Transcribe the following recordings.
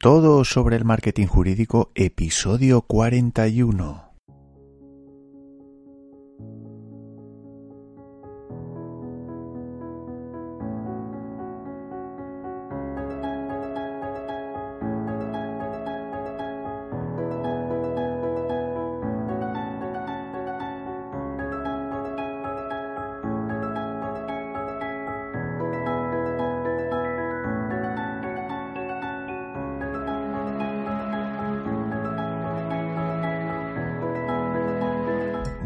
Todo sobre el marketing jurídico, episodio 41.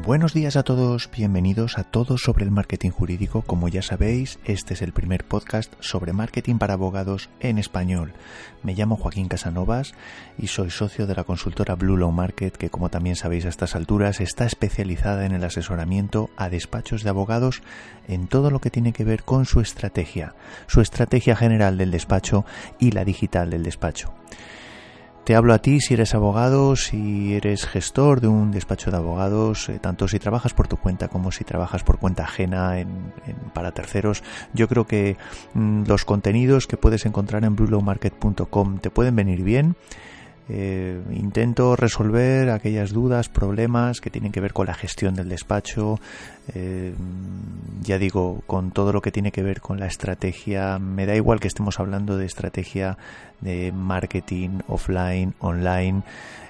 Buenos días a todos, bienvenidos a todos sobre el marketing jurídico. Como ya sabéis, este es el primer podcast sobre marketing para abogados en español. Me llamo Joaquín Casanovas y soy socio de la consultora Blue Law Market, que como también sabéis a estas alturas está especializada en el asesoramiento a despachos de abogados en todo lo que tiene que ver con su estrategia, su estrategia general del despacho y la digital del despacho. Te hablo a ti si eres abogado, si eres gestor de un despacho de abogados, eh, tanto si trabajas por tu cuenta como si trabajas por cuenta ajena para terceros. Yo creo que mm, los contenidos que puedes encontrar en bluelowmarket.com te pueden venir bien. Eh, intento resolver aquellas dudas, problemas que tienen que ver con la gestión del despacho, eh, ya digo, con todo lo que tiene que ver con la estrategia. Me da igual que estemos hablando de estrategia de marketing offline, online.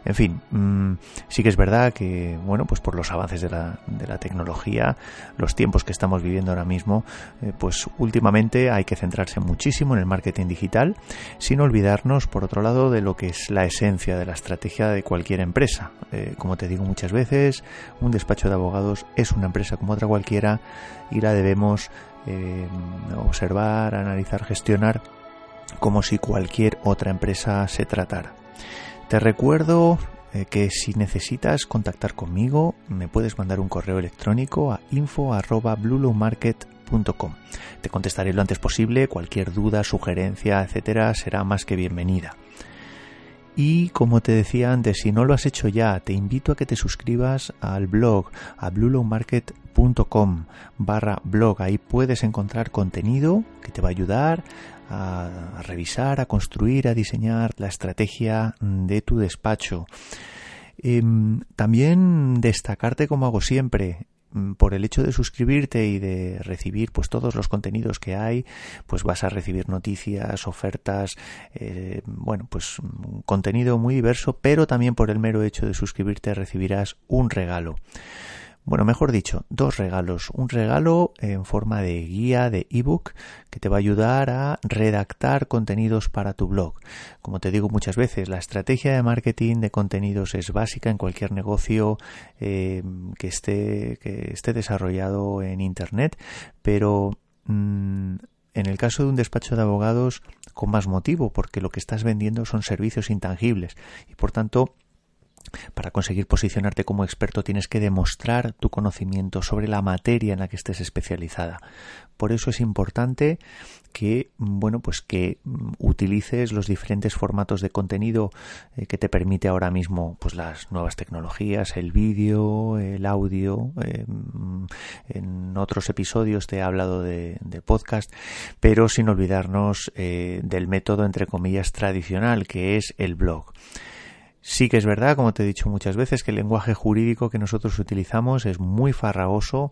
En fin, mm, sí que es verdad que, bueno, pues por los avances de la, tecnología, los tiempos que estamos viviendo ahora mismo, eh, pues últimamente hay que centrarse muchísimo en el marketing digital, sin olvidarnos, por otro lado, de lo que es la esencia de la estrategia de cualquier empresa. Eh, como te digo muchas veces, un despacho de abogados es una empresa como otra cualquiera y la debemos eh, observar, analizar, gestionar como si cualquier otra empresa se tratara. Te recuerdo eh, que si necesitas contactar conmigo me puedes mandar un correo electrónico a info@bluelowmarket.com. Te contestaré lo antes posible, cualquier duda, sugerencia, etcétera, será más que bienvenida. Y como te decía antes, si no lo has hecho ya, te invito a que te suscribas al blog, a bluelowmarket.com barra blog. Ahí puedes encontrar contenido que te va a ayudar a, revisar, a construir, a diseñar la estrategia de tu despacho. Em, también destacarte como hago siempre por el hecho de suscribirte y de recibir pues todos los contenidos que hay pues vas a recibir noticias ofertas eh, bueno pues contenido muy diverso pero también por el mero hecho de suscribirte recibirás un regalo bueno, mejor dicho, dos regalos. Un regalo en forma de guía de ebook que te va a ayudar a redactar contenidos para tu blog. Como te digo muchas veces, la estrategia de marketing de contenidos es básica en cualquier negocio eh, que, esté, que esté desarrollado en Internet, pero mm, en el caso de un despacho de abogados, con más motivo, porque lo que estás vendiendo son servicios intangibles y por tanto para conseguir posicionarte como experto tienes que demostrar tu conocimiento sobre la materia en la que estés especializada. Por eso es importante que, bueno, pues que utilices los diferentes formatos de contenido eh, que te permite ahora mismo, pues las nuevas tecnologías, el vídeo, el audio. Eh, en otros episodios te he hablado de, podcast, pero sin olvidarnos eh, del método entre comillas tradicional que es el blog. Sí que es verdad, como te he dicho muchas veces, que el lenguaje jurídico que nosotros utilizamos es muy farragoso,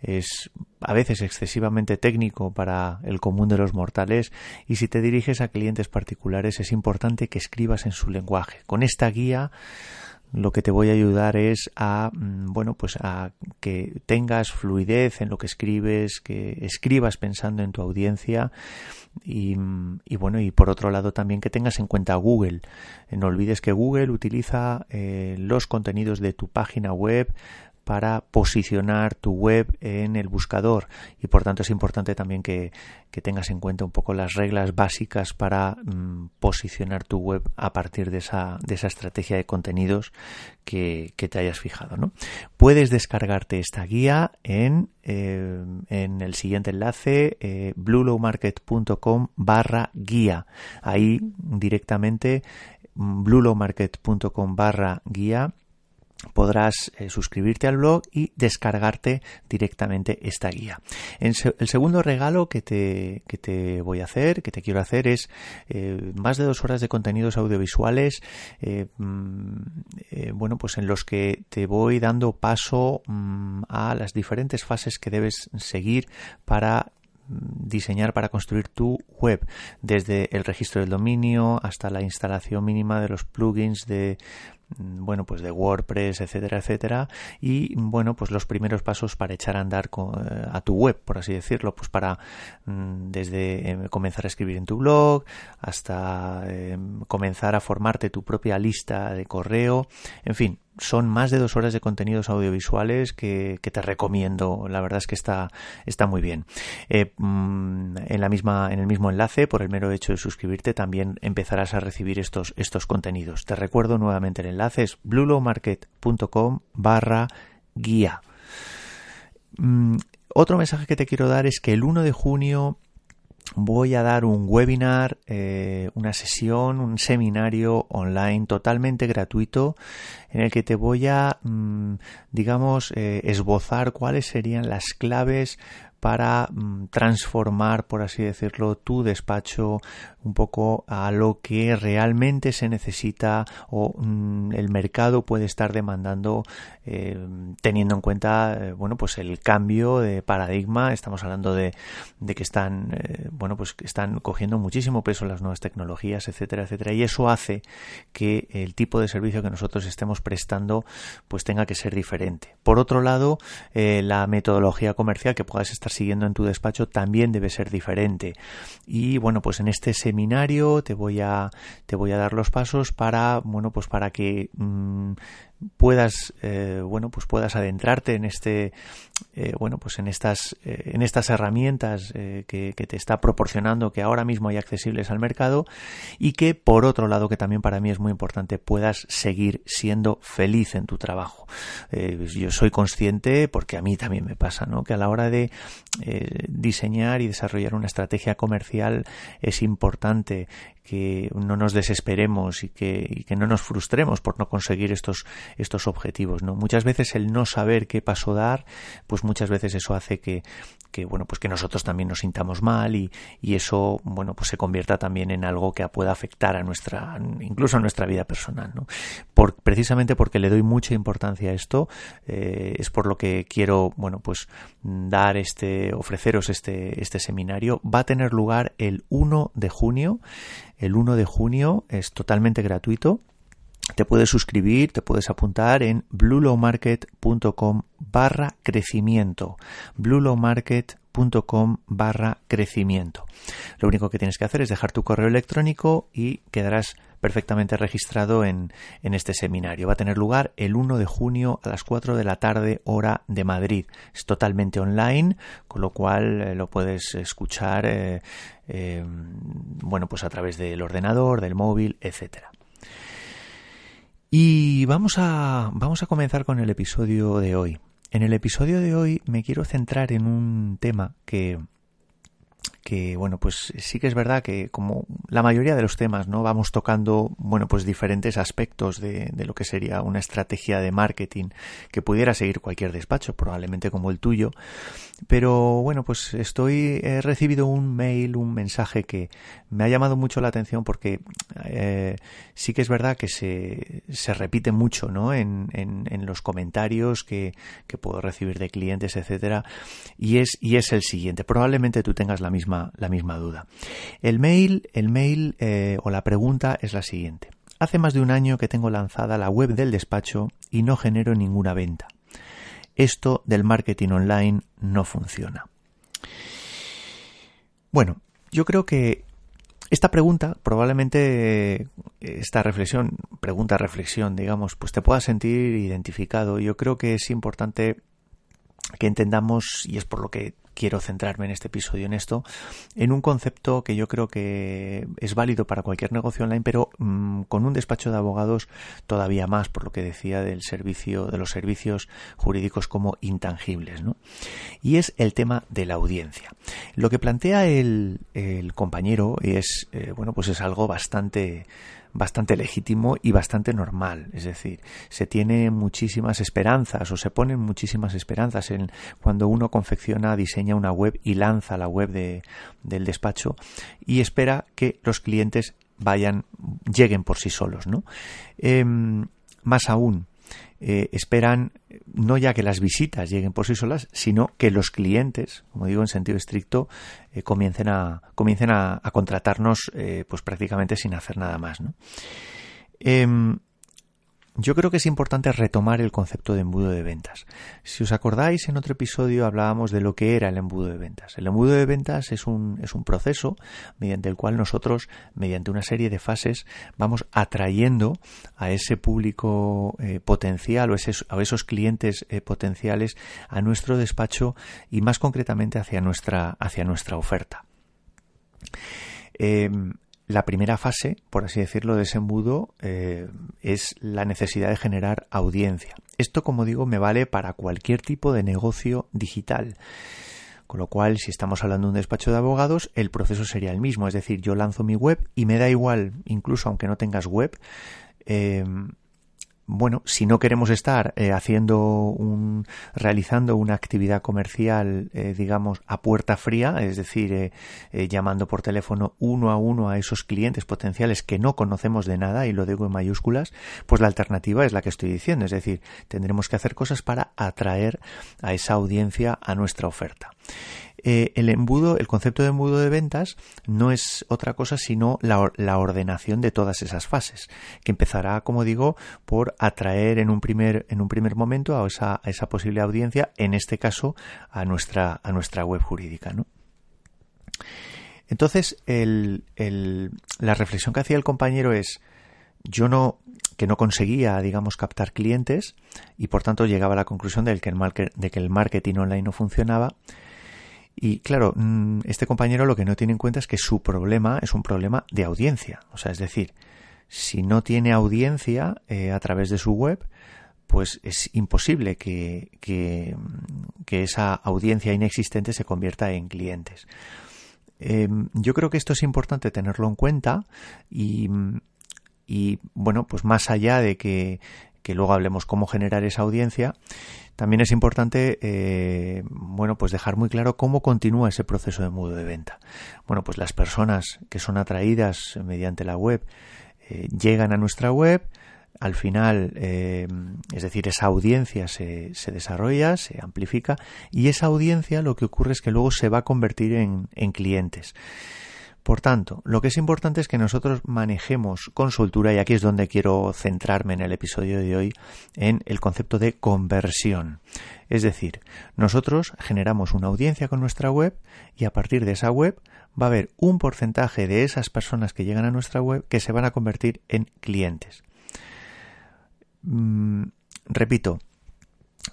es a veces excesivamente técnico para el común de los mortales y si te diriges a clientes particulares es importante que escribas en su lenguaje. Con esta guía lo que te voy a ayudar es a mm, bueno pues a que tengas fluidez en lo que escribes que escribas pensando en tu audiencia y, y bueno y por otro lado también que tengas en cuenta Google. No olvides que Google utiliza eh, los contenidos de tu página web para posicionar tu web en el buscador y por tanto es importante también que, tengas en cuenta un poco las reglas básicas para mm, posicionar tu web a partir de esa, de esa estrategia de contenidos que, te hayas fijado. ¿no? Puedes descargarte esta guía en, eh, en el siguiente enlace eh, bluelowmarket.com barra guía. Ahí directamente bluelowmarket.com barra guía podrás eh, suscribirte al blog y descargarte directamente esta guía. el segundo regalo que te, que te, voy a hacer, que te quiero hacer, es eh, más de dos horas de contenidos audiovisuales, eh, mm, bueno, pues en los que te voy dando paso mm, a las diferentes fases que debes seguir para diseñar para construir tu web, desde el registro del dominio hasta la instalación mínima de los plugins de mm, bueno, pues de WordPress, etcétera, etcétera, y bueno, pues los primeros pasos para echar a andar eh, a tu web, por así decirlo, pues para mm, desde eh, comenzar a escribir en tu blog hasta eh, comenzar a formarte tu propia lista de correo, en fin, son más de dos horas de contenidos audiovisuales que, te recomiendo. La verdad es que está, está muy bien. Eh, mm, en, la misma, en el mismo enlace, por el mero hecho de suscribirte, también empezarás a recibir estos, estos contenidos. Te recuerdo nuevamente el enlace es bluelowmarket.com barra guía. Mm, otro mensaje que te quiero dar es que el 1 de junio voy a dar un webinar, eh, una sesión, un seminario online totalmente gratuito en el que te voy a, mm, digamos, eh, esbozar cuáles serían las claves para mm, transformar, por así decirlo, tu despacho un poco a lo que realmente se necesita o mm, el mercado puede estar demandando eh, teniendo en cuenta eh, bueno pues el cambio de paradigma. Estamos hablando de, que están eh, bueno pues que están cogiendo muchísimo peso las nuevas tecnologías etcétera etcétera y eso hace que el tipo de servicio que nosotros estemos prestando pues tenga que ser diferente. Por otro lado la metodología comercial que puedas estar siguiendo en tu despacho también debe ser diferente. Y bueno pues en este seminario te voy a te voy a dar los pasos para bueno pues para que mm, puedas eh, bueno pues puedas adentrarte en este eh, bueno pues en estas eh, en estas herramientas que, te está proporcionando que ahora mismo hay accesibles al mercado y que por otro lado que también para mí es muy importante puedas seguir siendo feliz en tu trabajo. Yo soy consciente porque a mí también me pasa no que a la hora de diseñar y desarrollar una estrategia comercial es importante que no nos desesperemos y que, no nos frustremos por no conseguir estos estos objetivos. Muchas veces el no saber qué paso dar, pues muchas veces eso hace que, bueno, pues que nosotros también nos sintamos mal y, eso, bueno, pues se convierta también en algo que pueda afectar a nuestra, incluso a nuestra vida personal. Precisamente porque le doy mucha importancia a esto, eh, es por lo que quiero, bueno, pues dar este, ofreceros este, este seminario. Va a tener lugar el 1 de junio. El 1 de junio es totalmente gratuito te puedes suscribir, te puedes apuntar en bluelowmarket.com barra crecimiento. bluelowmarket.com barra crecimiento. Lo único que tienes que hacer es dejar tu correo electrónico y quedarás perfectamente registrado en, en, este seminario. Va a tener lugar el 1 de junio a las 4 de la tarde hora de Madrid. Es totalmente online, con lo cual eh, lo puedes escuchar eh, eh, bueno, pues a través del ordenador, del móvil, etcétera. Y vamos a, vamos a comenzar con el episodio de hoy. En el episodio de hoy me quiero centrar en un tema que, que bueno pues sí que es verdad que como la mayoría de los temas no vamos tocando bueno pues diferentes aspectos de, lo que sería una estrategia de marketing que pudiera seguir cualquier despacho probablemente como el tuyo. Pero bueno pues estoy he recibido un mail un mensaje que me ha llamado mucho la atención porque eh, sí que es verdad que se, se repite mucho no en, en, en los comentarios que, que puedo recibir de clientes etcétera y es y es el siguiente. Probablemente tú tengas la misma la misma duda. El mail, el mail eh, o la pregunta es la siguiente. Hace más de un año que tengo lanzada la web del despacho y no genero ninguna venta. Esto del marketing online no funciona. Bueno, yo creo que esta pregunta probablemente esta reflexión, pregunta, reflexión, digamos, pues te puedas sentir identificado. Yo creo que es importante que entendamos, y es por lo que quiero centrarme en este episodio en esto, en un concepto que yo creo que es válido para cualquier negocio online, pero mm, con un despacho de abogados todavía más, por lo que decía del servicio, de los servicios jurídicos como intangibles, ¿no? Y es el tema de la audiencia. Lo que plantea el, el compañero es, eh, bueno, pues es algo bastante bastante legítimo y bastante normal. Es decir, se tiene muchísimas esperanzas o se ponen muchísimas esperanzas en cuando uno confecciona, diseña una web y lanza la web de, del despacho y espera que los clientes vayan, lleguen por sí solos, ¿no? Em, más aún, eh, esperan no ya que las visitas lleguen por sí solas, sino que los clientes, como digo en sentido estricto, eh, comiencen a comiencen a, contratarnos eh, pues prácticamente sin hacer nada más. ¿no? Yo creo que es importante retomar el concepto de embudo de ventas. Si os acordáis, en otro episodio hablábamos de lo que era el embudo de ventas. El embudo de ventas es un, es un proceso mediante el cual nosotros, mediante una serie de fases, vamos atrayendo a ese público eh, potencial o a esos clientes eh, potenciales a nuestro despacho y más concretamente hacia nuestra, hacia nuestra oferta. Em, la primera fase, por así decirlo, de ese embudo eh, es la necesidad de generar audiencia. Esto, como digo, me vale para cualquier tipo de negocio digital. Con lo cual, si estamos hablando de un despacho de abogados, el proceso sería el mismo. Es decir, yo lanzo mi web y me da igual, incluso aunque no tengas web, eh, bueno, si no queremos estar eh, haciendo un, realizando una actividad comercial, eh, digamos, a puerta fría, es decir, eh, llamando por teléfono uno a uno a esos clientes potenciales que no conocemos de nada, y lo digo en mayúsculas, pues la alternativa es la que estoy diciendo, es decir, tendremos que hacer cosas para atraer a esa audiencia a nuestra oferta. Eh, el embudo, el concepto de embudo de ventas no es otra cosa sino la, ordenación de todas esas fases, que empezará, como digo, por atraer en un primer, en un primer momento a esa, a esa posible audiencia, en este caso a nuestra, a nuestra web jurídica, ¿no? Entonces, la reflexión que hacía el compañero es, yo no, que no conseguía, digamos, captar clientes y por tanto llegaba a la conclusión de que el marketing online no funcionaba, y claro, mm, este compañero lo que no tiene en cuenta es que su problema es un problema de audiencia. O sea, es decir, si no tiene audiencia eh, a través de su web, pues es imposible que, que, esa audiencia inexistente se convierta en clientes. Em, yo creo que esto es importante tenerlo en cuenta y, y bueno, pues más allá de que, que luego hablemos cómo generar esa audiencia, también es importante, eh, bueno, pues dejar muy claro cómo continúa ese proceso de mudo de venta. Bueno, pues las personas que son atraídas mediante la web eh, llegan a nuestra web, al final, eh, es decir, esa audiencia se, se, desarrolla, se amplifica y esa audiencia lo que ocurre es que luego se va a convertir en, en clientes. Por tanto, lo que es importante es que nosotros manejemos con soltura, y aquí es donde quiero centrarme en el episodio de hoy, en el concepto de conversión. Es decir, nosotros generamos una audiencia con nuestra web y a partir de esa web va a haber un porcentaje de esas personas que llegan a nuestra web que se van a convertir en clientes. Mm, repito,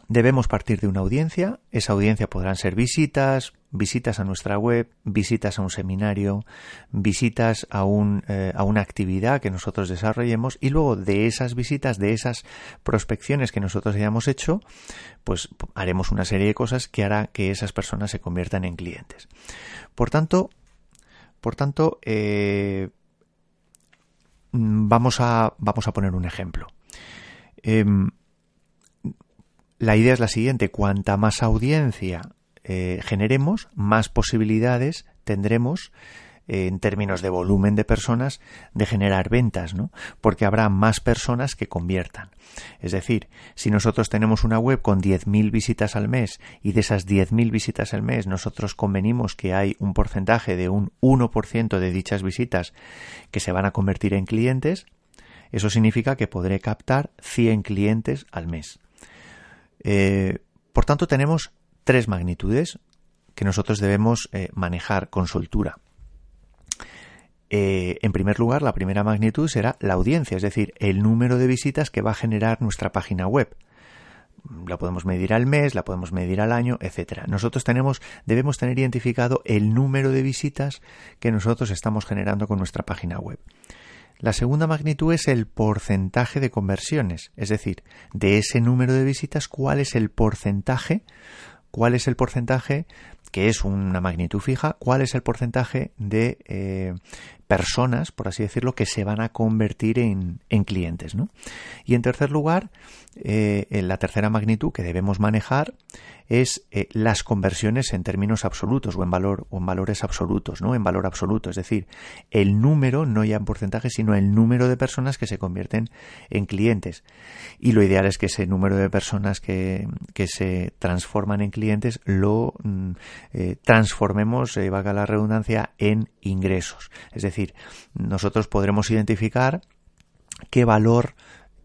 debemos partir de una audiencia. Esa audiencia podrán ser visitas, visitas a nuestra web, visitas a un seminario, visitas a, un, eh, a una actividad que nosotros desarrollemos y luego de esas visitas, de esas prospecciones que nosotros hayamos hecho, pues haremos una serie de cosas que hará que esas personas se conviertan en clientes. Por tanto, por tanto, eh, vamos, a, vamos a poner un ejemplo. Em, la idea es la siguiente, cuanta más audiencia eh, generemos, más posibilidades tendremos eh, en términos de volumen de personas de generar ventas, ¿no? Porque habrá más personas que conviertan. Es decir, si nosotros tenemos una web con 10.000 visitas al mes y de esas 10.000 visitas al mes nosotros convenimos que hay un porcentaje de un 1% de dichas visitas que se van a convertir en clientes, eso significa que podré captar 100 clientes al mes. Eh, por tanto, tenemos tres magnitudes que nosotros debemos eh, manejar con soltura. eh, en primer lugar, la primera magnitud será la audiencia, es decir, el número de visitas que va a generar nuestra página web. La podemos medir al mes, la podemos medir al año, etcétera. Nosotros tenemos, debemos tener identificado el número de visitas que nosotros estamos generando con nuestra página web. La segunda magnitud es el porcentaje de conversiones, es decir, de ese número de visitas, cuál es el porcentaje, cuál es el porcentaje que es una magnitud fija, cuál es el porcentaje de eh, personas, por así decirlo, que se van a convertir en, clientes. ¿no? Y en tercer lugar, eh, la tercera magnitud que debemos manejar es eh, las conversiones en términos absolutos o en valor o en valores absolutos, ¿no? En valor absoluto, es decir, el número, no ya en porcentaje, sino el número de personas que se convierten en clientes. Y lo ideal es que ese número de personas que, se transforman en clientes lo mm, eh, transformemos, eh, valga la redundancia, en ingresos. Es decir, nosotros podremos identificar qué valor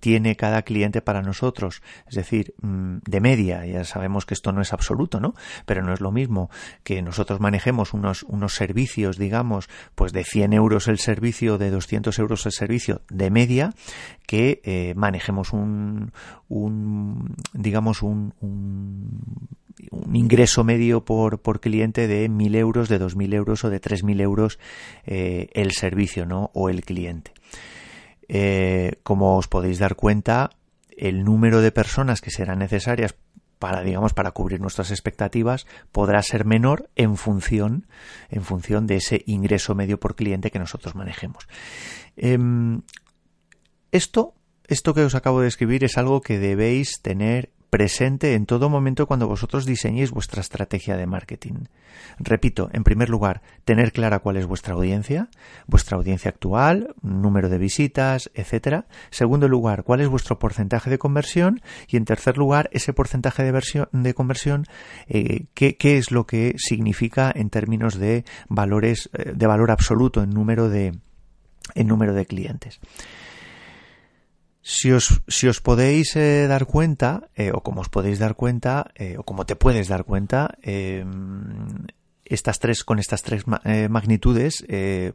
tiene cada cliente para nosotros. Es decir, mm, de media, ya sabemos que esto no es absoluto, ¿no? Pero no es lo mismo que nosotros manejemos unos, unos servicios, digamos, pues de 100 euros el servicio, de 200 euros el servicio de media, que eh, manejemos un, un digamos, un ingreso medio por, por cliente de 1.000 euros, de 2.000 euros o de 3.000 euros eh, el servicio ¿no? o el cliente. Eh, como os podéis dar cuenta, el número de personas que serán necesarias para digamos para cubrir nuestras expectativas podrá ser menor en función en función de ese ingreso medio por cliente que nosotros manejemos em, esto esto que os acabo de escribir es algo que debéis tener presente en todo momento cuando vosotros diseñéis vuestra estrategia de marketing. Repito, en primer lugar, tener clara cuál es vuestra audiencia, vuestra audiencia actual, número de visitas, etcétera. Segundo lugar, cuál es vuestro porcentaje de conversión y en tercer lugar, ese porcentaje de, de conversión, eh, ¿qué, es lo que significa en términos de valores, eh, de valor absoluto en número de, en número de clientes. Si os, si os podéis eh, dar cuenta, eh, o como os podéis dar cuenta, eh, o como te puedes dar cuenta, em, estas tres, con estas tres magnitudes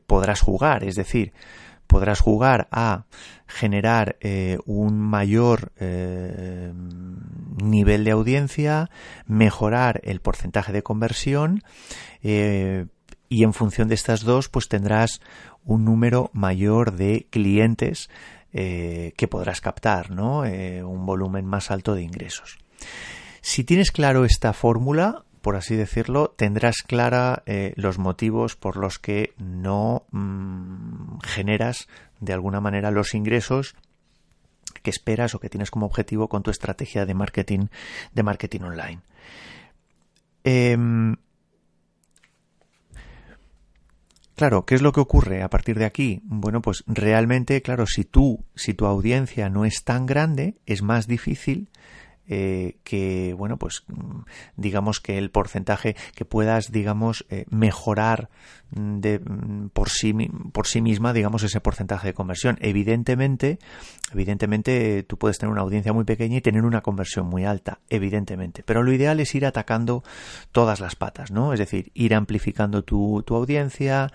podrás jugar, es decir, podrás jugar a generar un mayor nivel de audiencia, mejorar el porcentaje de conversión y en función de estas dos, pues tendrás un número mayor de clientes eh, que podrás captar, ¿no? Eh, un volumen más alto de ingresos. Si tienes claro esta fórmula, por así decirlo, tendrás clara eh, los motivos por los que no mm, generas de alguna manera los ingresos que esperas o que tienes como objetivo con tu estrategia de marketing de marketing online. Claro, ¿qué es lo que ocurre a partir de aquí? Bueno, pues realmente, claro, si tú, si tu audiencia no es tan grande, es más difícil eh, que, bueno, pues mm, digamos que el porcentaje que puedas, digamos, eh, mejorar mm, de, mm, por, sí, por sí misma, digamos, ese porcentaje de conversión. Evidentemente, evidentemente tú puedes tener una audiencia muy pequeña y tener una conversión muy alta, evidentemente. Pero lo ideal es ir atacando todas las patas, ¿no? Es decir, ir amplificando tu, tu audiencia,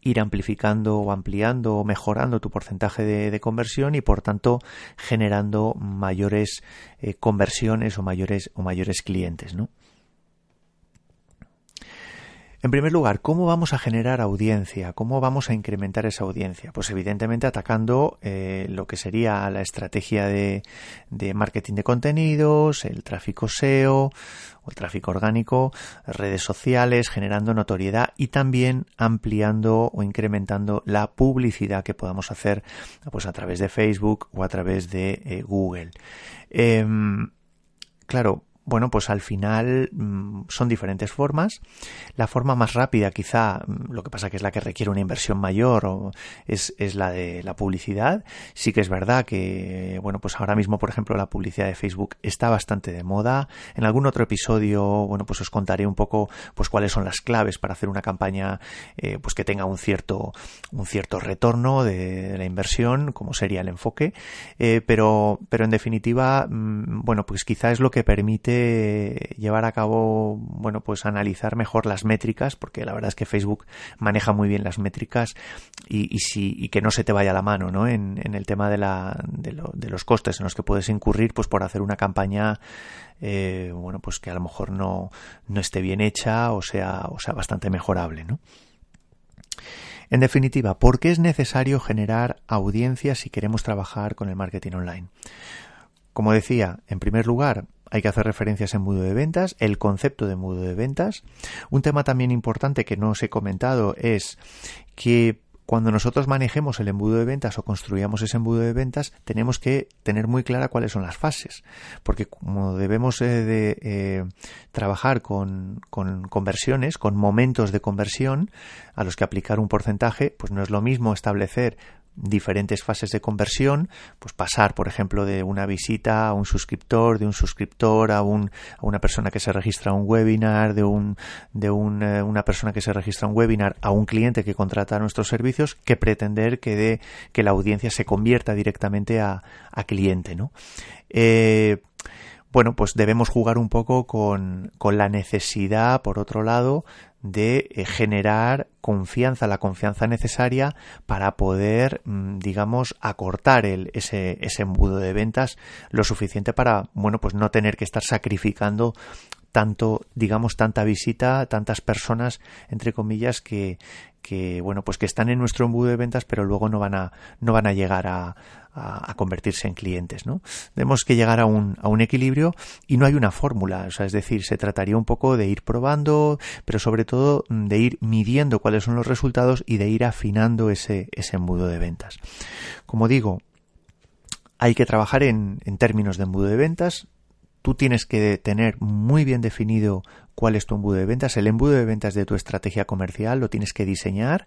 ir amplificando o ampliando o mejorando tu porcentaje de, conversión y por tanto generando mayores eh, conversiones o mayores o mayores clientes, ¿no? En primer lugar, ¿cómo vamos a generar audiencia? ¿Cómo vamos a incrementar esa audiencia? Pues evidentemente atacando eh, lo que sería la estrategia de, marketing de contenidos, el tráfico SEO el tráfico orgánico, redes sociales, generando notoriedad y también ampliando o incrementando la publicidad que podamos hacer pues a través de Facebook o a través de eh, Google. Em, claro, bueno, pues al final mm, son diferentes formas. La forma más rápida, quizá, mm, lo que pasa que es la que requiere una inversión mayor, o es, es, la de la publicidad. Sí que es verdad que, bueno, pues ahora mismo, por ejemplo, la publicidad de Facebook está bastante de moda. En algún otro episodio, bueno, pues os contaré un poco, pues cuáles son las claves para hacer una campaña, eh, pues que tenga un cierto, un cierto retorno de, la inversión, como sería el enfoque. Eh, pero, pero en definitiva, mm, bueno, pues quizá es lo que permite llevar a cabo, bueno, pues analizar mejor las métricas, porque la verdad es que Facebook maneja muy bien las métricas y, que no se te vaya la mano, ¿no? En, el tema de, los costes en los que puedes incurrir, pues por hacer una campaña, eh, bueno, pues que a lo mejor no, no esté bien hecha o sea, o sea bastante mejorable, ¿no? En definitiva, ¿por qué es necesario generar audiencia si queremos trabajar con el marketing online? Como decía, en primer lugar, hay que hacer referencias en embudo de ventas, el concepto de embudo de ventas. Un tema también importante que no os he comentado es que cuando nosotros manejemos el embudo de ventas o construyamos ese embudo de ventas, tenemos que tener muy clara cuáles son las fases, porque como debemos eh, de eh, trabajar con, con, conversiones, con momentos de conversión a los que aplicar un porcentaje, pues no es lo mismo establecer diferentes fases de conversión, pues pasar, por ejemplo, de una visita a un suscriptor, de un suscriptor a, un, a una persona que se registra a un webinar, de, un, de un, eh, una persona que se registra a un webinar a un cliente que contrata nuestros servicios, que pretender que, de, que la audiencia se convierta directamente a, a cliente, ¿no? Eh, bueno, pues debemos jugar un poco con, con la necesidad, por otro lado, de eh, generar confianza, la confianza necesaria para poder, mm, digamos, acortar el, ese, ese embudo de ventas lo suficiente para, bueno, pues no tener que estar sacrificando tanto, digamos, tanta visita, tantas personas, entre comillas, que, que bueno, pues que están en nuestro embudo de ventas, pero luego no van a, no van a llegar a, a, convertirse en clientes, ¿no? Tenemos que llegar a un, a un equilibrio y no hay una fórmula, o sea, es decir, se trataría un poco de ir probando, pero sobre todo de ir midiendo cuáles son los resultados y de ir afinando ese, ese embudo de ventas. Como digo, hay que trabajar en, en términos de embudo de ventas, tú tienes que tener muy bien definido cuál es tu embudo de ventas. El embudo de ventas de tu estrategia comercial lo tienes que diseñar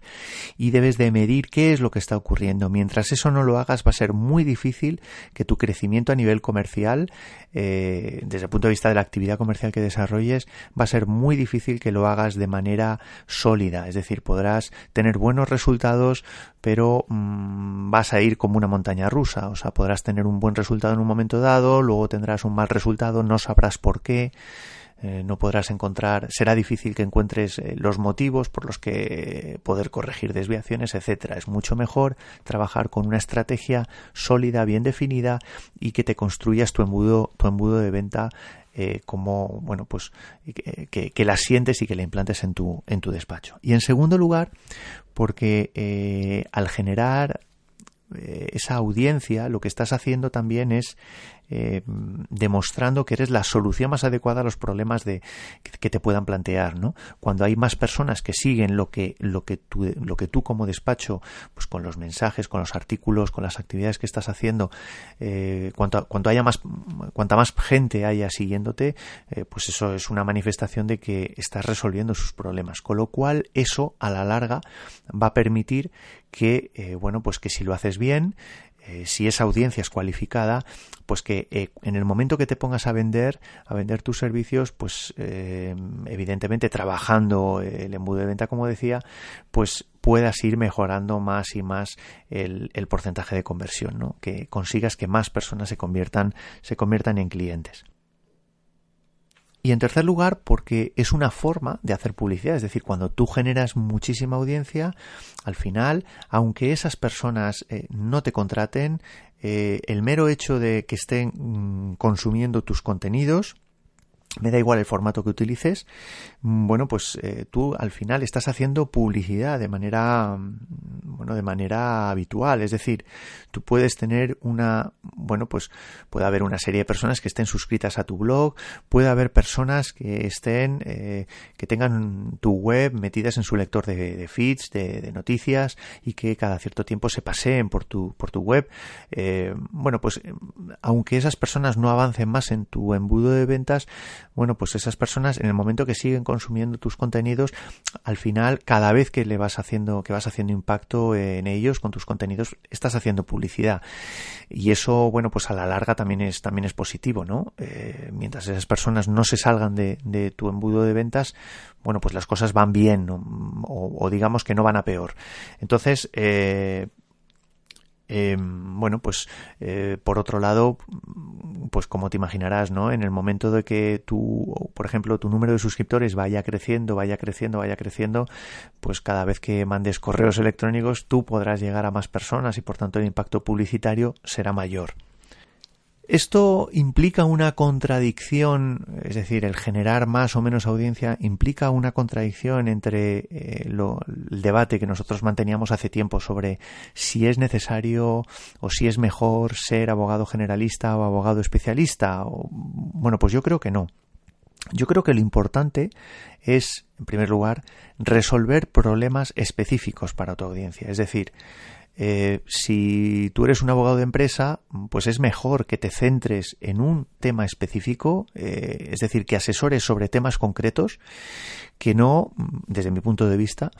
y debes de medir qué es lo que está ocurriendo. Mientras eso no lo hagas va a ser muy difícil que tu crecimiento a nivel comercial, eh, desde el punto de vista de la actividad comercial que desarrolles, va a ser muy difícil que lo hagas de manera sólida. Es decir, podrás tener buenos resultados, pero mmm, vas a ir como una montaña rusa. O sea, podrás tener un buen resultado en un momento dado, luego tendrás un mal resultado, no sabrás por qué. Eh, no podrás encontrar, será difícil que encuentres eh, los motivos por los que poder corregir desviaciones, etcétera. Es mucho mejor trabajar con una estrategia sólida, bien definida y que te construyas tu embudo, tu embudo de venta eh, como bueno pues que, la sientes y que la implantes en tu en tu despacho y en segundo lugar porque al generar esa audiencia lo que estás haciendo también es eh, demostrando que eres la solución más adecuada a los problemas de, que te puedan plantear, ¿no? Cuando hay más personas que siguen lo que, lo que tú, lo que tú como despacho, pues con los mensajes, con los artículos, con las actividades que estás haciendo, eh, cuanto, cuanto haya más, cuanta más gente haya siguiéndote, eh, pues eso es una manifestación de que estás resolviendo sus problemas. Con lo cual, eso a la larga va a permitir que, bueno, pues que si lo haces bien, eh, si esa audiencia es cualificada, pues que eh, en el momento que te pongas a vender, a vender tus servicios, pues eh, evidentemente trabajando el embudo de venta, como decía, pues puedas ir mejorando más y más el, el porcentaje de conversión, ¿no? Que consigas que más personas se conviertan, se conviertan en clientes. Y en tercer lugar, porque es una forma de hacer publicidad. Es decir, cuando tú generas muchísima audiencia, al final, aunque esas personas eh, no te contraten, eh, el mero hecho de que estén mm, consumiendo tus contenidos, me da igual el formato que utilices, mm, bueno, pues eh, tú al final estás haciendo publicidad de manera, mm, bueno, de manera habitual. Es decir, tú puedes tener una, bueno, pues puede haber una serie de personas que estén suscritas a tu blog, puede haber personas que estén, eh, que tengan tu web metidas en su lector de, feeds, de, de, noticias y que cada cierto tiempo se paseen por tu, por tu web. Eh, bueno, pues aunque esas personas no avancen más en tu embudo de ventas, bueno, pues esas personas en el momento que siguen consumiendo tus contenidos, al final cada vez que le vas haciendo, que vas haciendo impacto en ellos con tus contenidos, estás haciendo publicidad. Y eso, bueno, pues a la larga también es, también es positivo, ¿no? Eh, mientras esas personas no se salgan de, tu embudo de ventas, bueno, pues las cosas van bien, o, o, digamos que no van a peor. Entonces, eh, eh, bueno, pues eh, por otro lado, pues como te imaginarás, ¿no? En el momento de que tú, por ejemplo, tu número de suscriptores vaya creciendo, vaya creciendo, vaya creciendo, pues cada vez que mandes correos electrónicos tú podrás llegar a más personas y por tanto el impacto publicitario será mayor. Esto implica una contradicción, es decir, el generar más o menos audiencia implica una contradicción entre eh, el debate que nosotros manteníamos hace tiempo sobre si es necesario o si es mejor ser abogado generalista o abogado especialista. bueno, pues yo creo que no. Yo creo que lo importante es, en primer lugar, resolver problemas específicos para tu audiencia. Es decir, eh, si tú eres un abogado de empresa, pues es mejor que te centres en un tema específico, eh, es decir, que asesores sobre temas concretos, que no, desde mi punto de vista,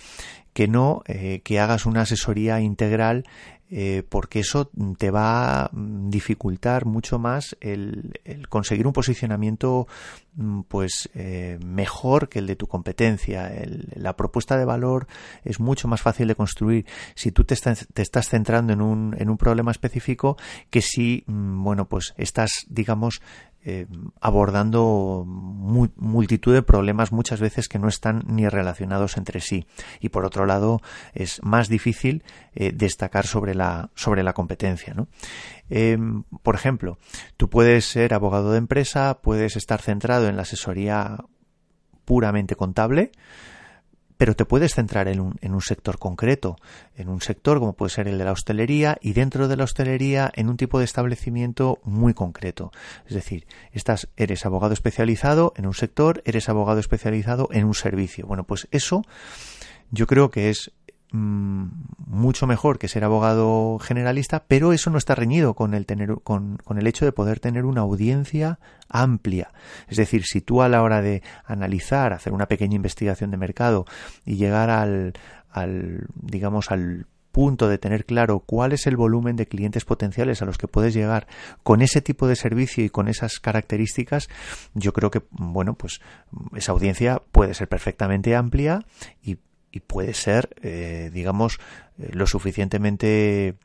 que no eh, que hagas una asesoría integral eh, porque eso te va a dificultar mucho más el, conseguir un posicionamiento mm, pues eh, mejor que el de tu competencia. la propuesta de valor es mucho más fácil de construir si tú te estás, te estás centrando en un, en un problema específico que si, mm, bueno, pues estás, digamos, eh, abordando multitud de problemas muchas veces que no están ni relacionados entre sí y por otro lado es más difícil eh, destacar sobre la sobre la competencia ¿no? Eh, por ejemplo tú puedes ser abogado de empresa puedes estar centrado en la asesoría puramente contable pero te puedes centrar en un, en un, sector concreto, en un sector como puede ser el de la hostelería y dentro de la hostelería en un tipo de establecimiento muy concreto. Es decir, estás, eres abogado especializado en un sector, eres abogado especializado en un servicio. Bueno, pues eso yo creo que es Mm, mucho mejor que ser abogado generalista, pero eso no está reñido con el tener con, el hecho de poder tener una audiencia amplia. Es decir, si tú a la hora de analizar, hacer una pequeña investigación de mercado y llegar al, al digamos al punto de tener claro cuál es el volumen de clientes potenciales a los que puedes llegar con ese tipo de servicio y con esas características, yo creo que, bueno, pues esa audiencia puede ser perfectamente amplia y y puede ser, eh, digamos, eh, lo suficientemente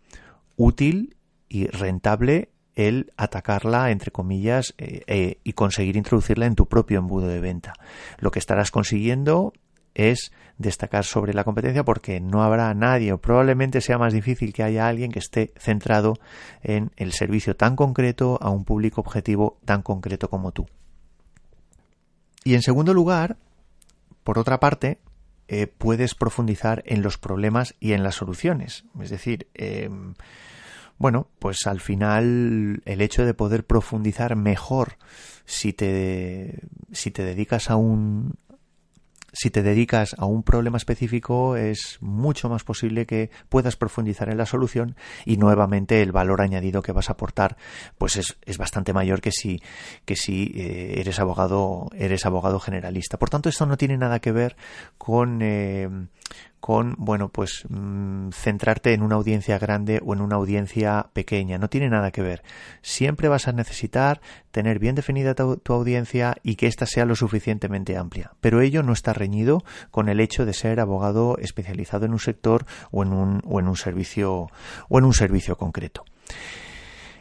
útil y rentable el atacarla, entre comillas, eh, y conseguir introducirla en tu propio embudo de venta. Lo que estarás consiguiendo es destacar sobre la competencia porque no habrá nadie o probablemente sea más difícil que haya alguien que esté centrado en el servicio tan concreto a un público objetivo tan concreto como tú. Y en segundo lugar, por otra parte, eh, puedes profundizar en los problemas y en las soluciones. Es decir, em, bueno, pues al final el hecho de poder profundizar mejor si te, si te dedicas a un, si te dedicas a un problema específico es mucho más posible que puedas profundizar en la solución y nuevamente el valor añadido que vas a aportar pues es, es bastante mayor que si que si eh, eres abogado eres abogado generalista. Por tanto esto no tiene nada que ver con eh, con, bueno, pues mm, centrarte en una audiencia grande o en una audiencia pequeña. No tiene nada que ver. Siempre vas a necesitar tener bien definida tu, audiencia y que ésta sea lo suficientemente amplia. Pero ello no está reñido con el hecho de ser abogado especializado en un sector o en un, o en un servicio o en un servicio concreto.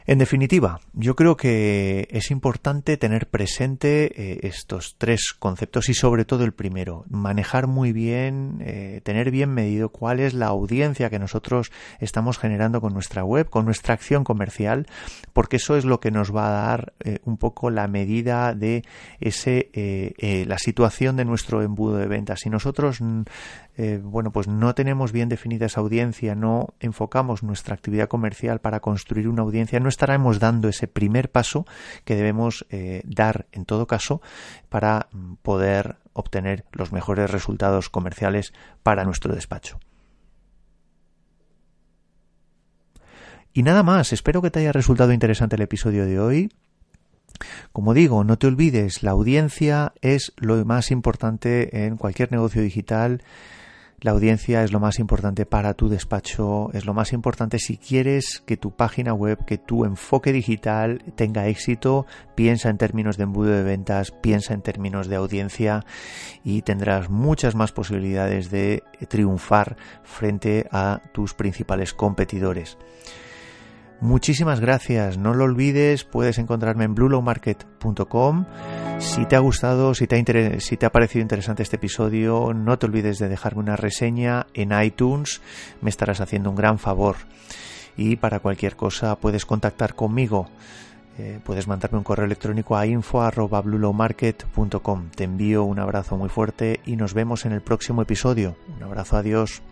En definitiva, yo creo que es importante tener presente eh, estos tres conceptos y sobre todo el primero, manejar muy bien, eh, tener bien medido cuál es la audiencia que nosotros estamos generando con nuestra web, con nuestra acción comercial, porque eso es lo que nos va a dar eh, un poco la medida de ese, la situación de nuestro embudo de ventas. Si nosotros mm, bueno, pues no tenemos bien definida esa audiencia, no enfocamos nuestra actividad comercial para construir una audiencia, no estaremos dando ese primer paso que debemos eh, dar en todo caso para mm, poder obtener los mejores resultados comerciales para nuestro despacho. Y nada más, espero que te haya resultado interesante el episodio de hoy. Como digo, no te olvides, la audiencia es lo más importante en cualquier negocio digital la audiencia es lo más importante para tu despacho, es lo más importante si quieres que tu página web, que tu enfoque digital tenga éxito, piensa en términos de embudo de ventas, piensa en términos de audiencia y tendrás muchas más posibilidades de triunfar frente a tus principales competidores. Muchísimas gracias. No lo olvides, puedes encontrarme en bluelowmarket.com. Si te ha gustado, si te ha, parecido interesante este episodio, no te olvides de dejarme una reseña en iTunes. Me estarás haciendo un gran favor. Y para cualquier cosa puedes contactar conmigo. Eh, puedes mandarme un correo electrónico a info.bluelowmarket.com. Te envío un abrazo muy fuerte y nos vemos en el próximo episodio. Un abrazo, adiós.